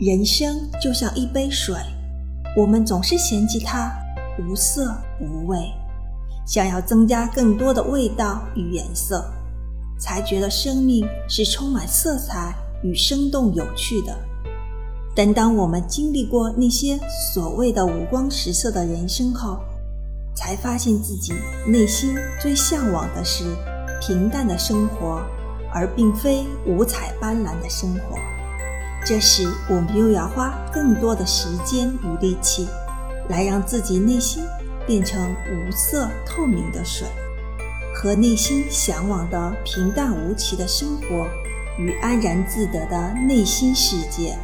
人生就像一杯水，我们总是嫌弃它无色无味，想要增加更多的味道与颜色，才觉得生命是充满色彩与生动有趣的。但当我们经历过那些所谓的五光十色的人生后，才发现自己内心最向往的是平淡的生活，而并非五彩斑斓的生活。这时，我们又要花更多的时间与力气，来让自己内心变成无色透明的水，和内心向往的平淡无奇的生活与安然自得的内心世界。